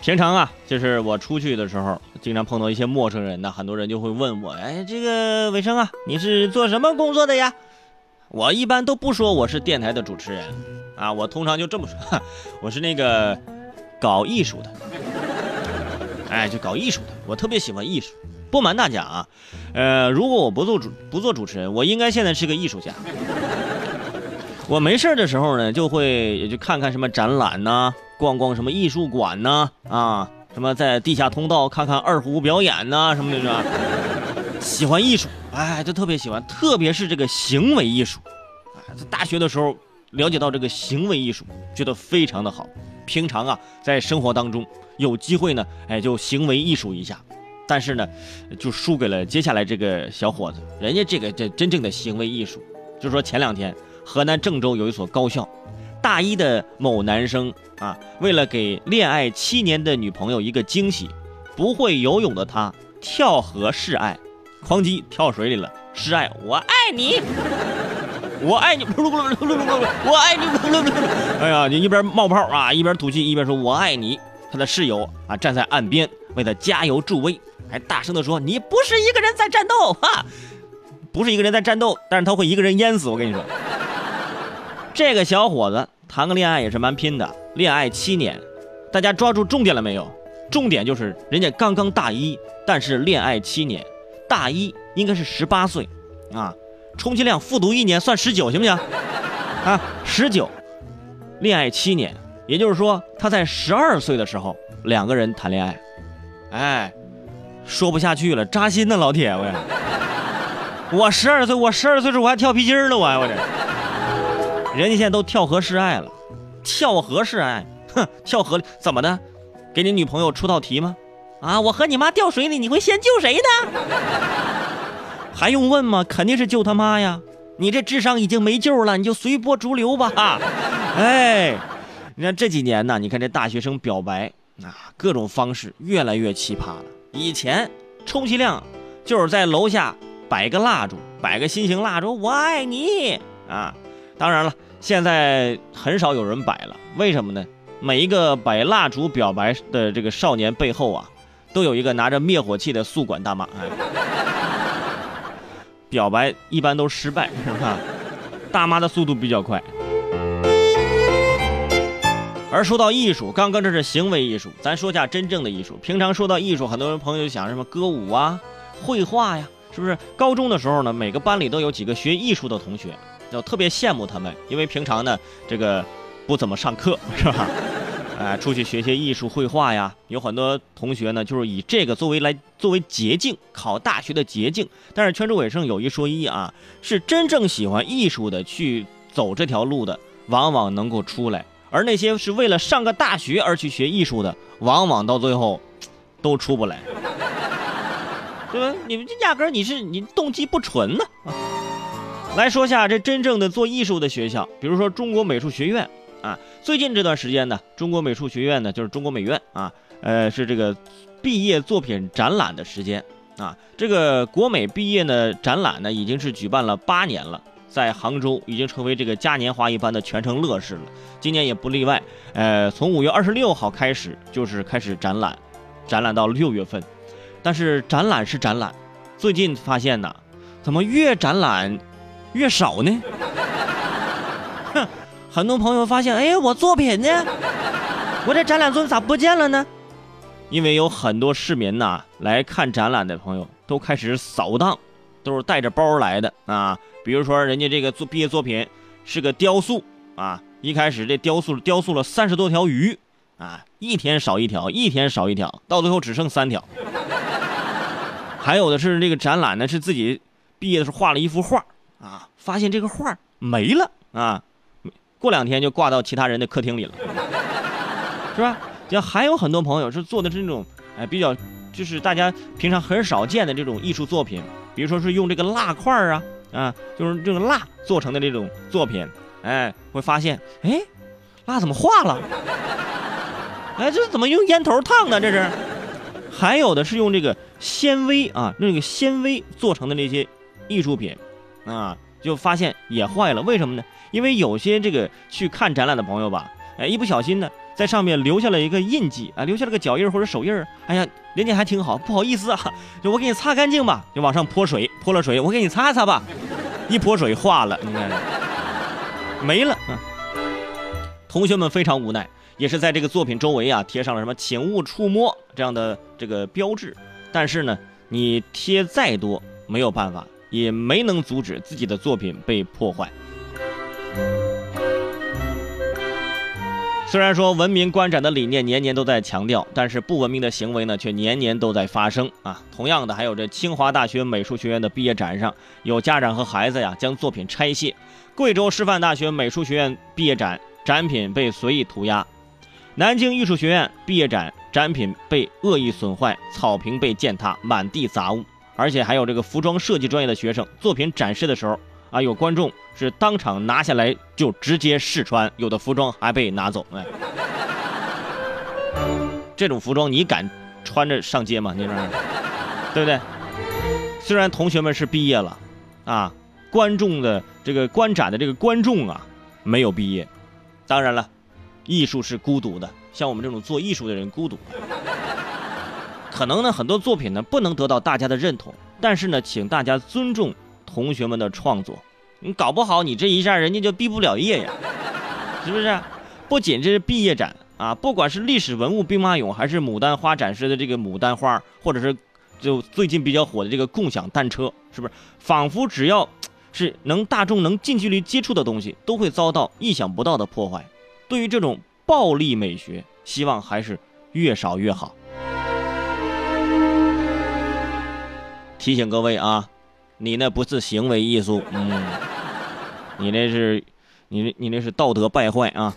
平常啊，就是我出去的时候，经常碰到一些陌生人呢，很多人就会问我，哎，这个伟生啊，你是做什么工作的呀？我一般都不说我是电台的主持人，啊，我通常就这么说，我是那个搞艺术的，哎，就搞艺术的，我特别喜欢艺术。不瞒大家啊，呃，如果我不做主不做主持人，我应该现在是个艺术家。我没事的时候呢，就会也就看看什么展览呐。逛逛什么艺术馆呢？啊，什么在地下通道看看二胡表演呢？什么的，是？喜欢艺术，哎，就特别喜欢，特别是这个行为艺术。哎，在大学的时候了解到这个行为艺术，觉得非常的好。平常啊，在生活当中有机会呢，哎，就行为艺术一下。但是呢，就输给了接下来这个小伙子，人家这个这真正的行为艺术，就是说前两天河南郑州有一所高校。大一的某男生啊，为了给恋爱七年的女朋友一个惊喜，不会游泳的他跳河示爱，哐叽跳水里了，示爱我爱你，我爱你，我爱你，哎呀，你一边冒泡啊，一边吐气，一边说我爱你。他的室友啊站在岸边为他加油助威，还大声的说你不是一个人在战斗哈，不是一个人在战斗，但是他会一个人淹死，我跟你说。这个小伙子谈个恋爱也是蛮拼的，恋爱七年，大家抓住重点了没有？重点就是人家刚刚大一，但是恋爱七年，大一应该是十八岁，啊，充其量复读一年算十九，行不行？啊，十九，恋爱七年，也就是说他在十二岁的时候两个人谈恋爱，哎，说不下去了，扎心呢，老铁，我，我十二岁，我十二岁时候我还跳皮筋儿呢，我我这。人家现在都跳河示爱了，跳河示爱，哼，跳河怎么的？给你女朋友出道题吗？啊，我和你妈掉水里，你会先救谁呢？还用问吗？肯定是救他妈呀！你这智商已经没救了，你就随波逐流吧。哎，你看这几年呢，你看这大学生表白啊，各种方式越来越奇葩了。以前充其量就是在楼下摆个蜡烛，摆个心形蜡烛，我爱你啊。当然了，现在很少有人摆了，为什么呢？每一个摆蜡烛表白的这个少年背后啊，都有一个拿着灭火器的宿管大妈。哎，表白一般都失败，是吧？大妈的速度比较快。而说到艺术，刚刚这是行为艺术，咱说下真正的艺术。平常说到艺术，很多人朋友就想什么歌舞啊、绘画呀，是不是？高中的时候呢，每个班里都有几个学艺术的同学。就特别羡慕他们，因为平常呢，这个不怎么上课，是吧？哎，出去学些艺术绘画呀。有很多同学呢，就是以这个作为来作为捷径，考大学的捷径。但是圈中尾声有一说一啊，是真正喜欢艺术的去走这条路的，往往能够出来；而那些是为了上个大学而去学艺术的，往往到最后都出不来，对吧？你们这压根你是你动机不纯呢啊。来说下这真正的做艺术的学校，比如说中国美术学院啊。最近这段时间呢，中国美术学院呢，就是中国美院啊，呃，是这个毕业作品展览的时间啊。这个国美毕业呢展览呢，已经是举办了八年了，在杭州已经成为这个嘉年华一般的全城乐事了。今年也不例外，呃，从五月二十六号开始就是开始展览，展览到六月份。但是展览是展览，最近发现呢，怎么越展览？越少呢，哼，很多朋友发现，哎，我作品呢？我这展览作品咋不见了呢？因为有很多市民呐来看展览的朋友都开始扫荡，都是带着包来的啊。比如说，人家这个作毕业作品是个雕塑啊，一开始这雕塑雕塑了三十多条鱼啊，一天少一条，一天少一条，到最后只剩三条。还有的是这个展览呢，是自己毕业的时候画了一幅画。啊！发现这个画没了啊！过两天就挂到其他人的客厅里了，是吧？就还有很多朋友是做的是那种哎比较，就是大家平常很少见的这种艺术作品，比如说是用这个蜡块啊啊，就是这个蜡做成的这种作品，哎，会发现哎，蜡怎么化了？哎，这怎么用烟头烫的？这是？还有的是用这个纤维啊，那个纤维做成的那些艺术品。啊，就发现也坏了，为什么呢？因为有些这个去看展览的朋友吧，哎，一不小心呢，在上面留下了一个印记啊，留下了个脚印或者手印儿。哎呀，人家还挺好，不好意思啊，就我给你擦干净吧，就往上泼水，泼了水，我给你擦擦吧，一泼水化了，你看没了。同学们非常无奈，也是在这个作品周围啊贴上了什么“请勿触摸”这样的这个标志，但是呢，你贴再多没有办法，也没能阻止自己的作品被破坏。虽然说文明观展的理念年年都在强调，但是不文明的行为呢，却年年都在发生啊。同样的，还有这清华大学美术学院的毕业展上，有家长和孩子呀将作品拆卸；贵州师范大学美术学院毕业展展品被随意涂鸦；南京艺术学院毕业展展品被恶意损坏，草坪被践踏，满地杂物。而且还有这个服装设计专业的学生作品展示的时候。啊，有观众是当场拿下来就直接试穿，有的服装还被拿走。哎，这种服装你敢穿着上街吗？你说，对不对？虽然同学们是毕业了，啊，观众的这个观展的这个观众啊没有毕业。当然了，艺术是孤独的，像我们这种做艺术的人孤独。可能呢，很多作品呢不能得到大家的认同，但是呢，请大家尊重。同学们的创作，你搞不好你这一下人家就毕不了业呀，是不是？不仅这是毕业展啊，不管是历史文物兵马俑，还是牡丹花展示的这个牡丹花，或者是就最近比较火的这个共享单车，是不是？仿佛只要是能大众能近距离接触的东西，都会遭到意想不到的破坏。对于这种暴力美学，希望还是越少越好。提醒各位啊。你那不是行为艺术，嗯，你那是，你你那是道德败坏啊。